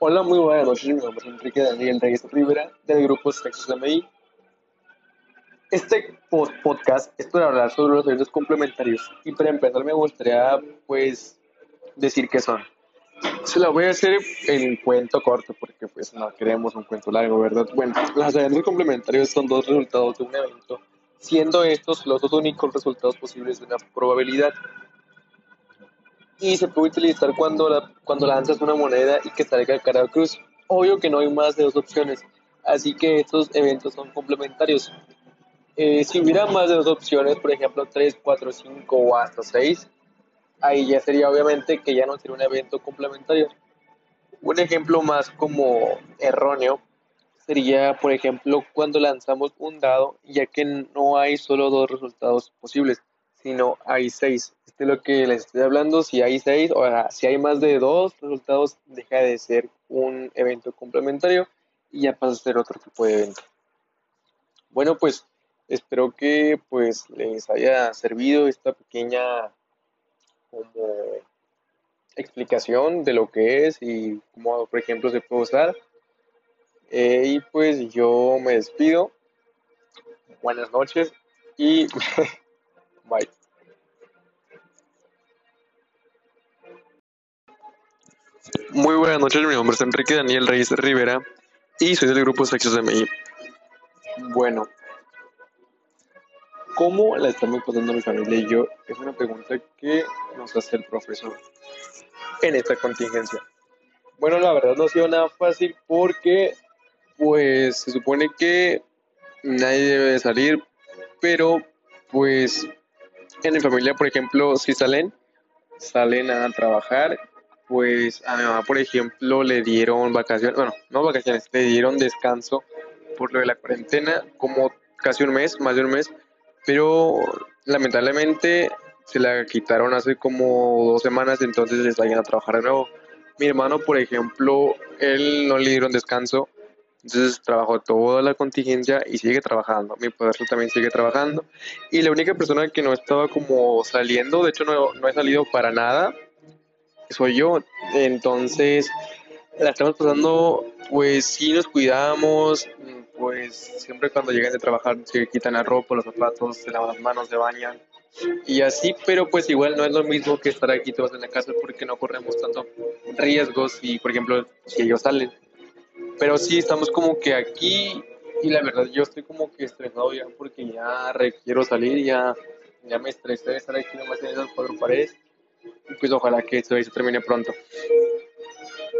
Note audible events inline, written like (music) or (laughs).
Hola, muy buenas noches. Mi nombre es Enrique Daniel Reyes Rivera del grupo Sexos MI. Este podcast es para hablar sobre los eventos complementarios y para empezar me gustaría pues decir qué son. Se la voy a hacer en cuento corto porque pues no queremos un cuento largo, ¿verdad? Bueno, los eventos complementarios son dos resultados de un evento, siendo estos los dos únicos resultados posibles de una probabilidad y se puede utilizar cuando, la, cuando lanzas una moneda y que salga cara o cruz. Obvio que no hay más de dos opciones, así que estos eventos son complementarios. Eh, si hubiera más de dos opciones, por ejemplo 3, 4, 5 o hasta 6, ahí ya sería obviamente que ya no sería un evento complementario. Un ejemplo más como erróneo sería, por ejemplo, cuando lanzamos un dado, ya que no hay solo dos resultados posibles, sino hay seis. Este es lo que les estoy hablando. Si hay seis, o sea, si hay más de dos resultados, deja de ser un evento complementario y ya pasa a ser otro tipo de evento. Bueno, pues espero que pues les haya servido esta pequeña explicación de lo que es y cómo, por ejemplo, se puede usar. Eh, y pues yo me despido. Buenas noches y (laughs) bye. Muy buenas noches, mi nombre es Enrique Daniel Reyes Rivera y soy del grupo Sexos de MI. Bueno, ¿cómo la estamos pasando mi familia y yo? Es una pregunta que nos hace el profesor en esta contingencia. Bueno, la verdad no ha sido nada fácil porque pues se supone que nadie debe salir, pero pues en mi familia, por ejemplo, si salen, salen a trabajar pues a mi mamá, por ejemplo, le dieron vacaciones, bueno, no vacaciones, le dieron descanso por lo de la cuarentena, como casi un mes, más de un mes, pero lamentablemente se la quitaron hace como dos semanas, entonces les vayan a trabajar de nuevo. Mi hermano, por ejemplo, él no le dieron descanso, entonces trabajó toda la contingencia y sigue trabajando. Mi padrastro también sigue trabajando. Y la única persona que no estaba como saliendo, de hecho no, no he salido para nada, soy yo. Entonces, la estamos pasando, pues sí nos cuidamos, pues siempre cuando llegan de trabajar se quitan la ropa, los zapatos, se lavan las manos, se bañan y así, pero pues igual no es lo mismo que estar aquí todos en la casa porque no corremos tanto riesgos y por ejemplo si ellos salen. Pero sí estamos como que aquí y la verdad yo estoy como que estresado ya porque ya requiero salir, ya, ya me estresé de estar aquí nomás en esas cuatro paredes pues ojalá que esto se termine pronto.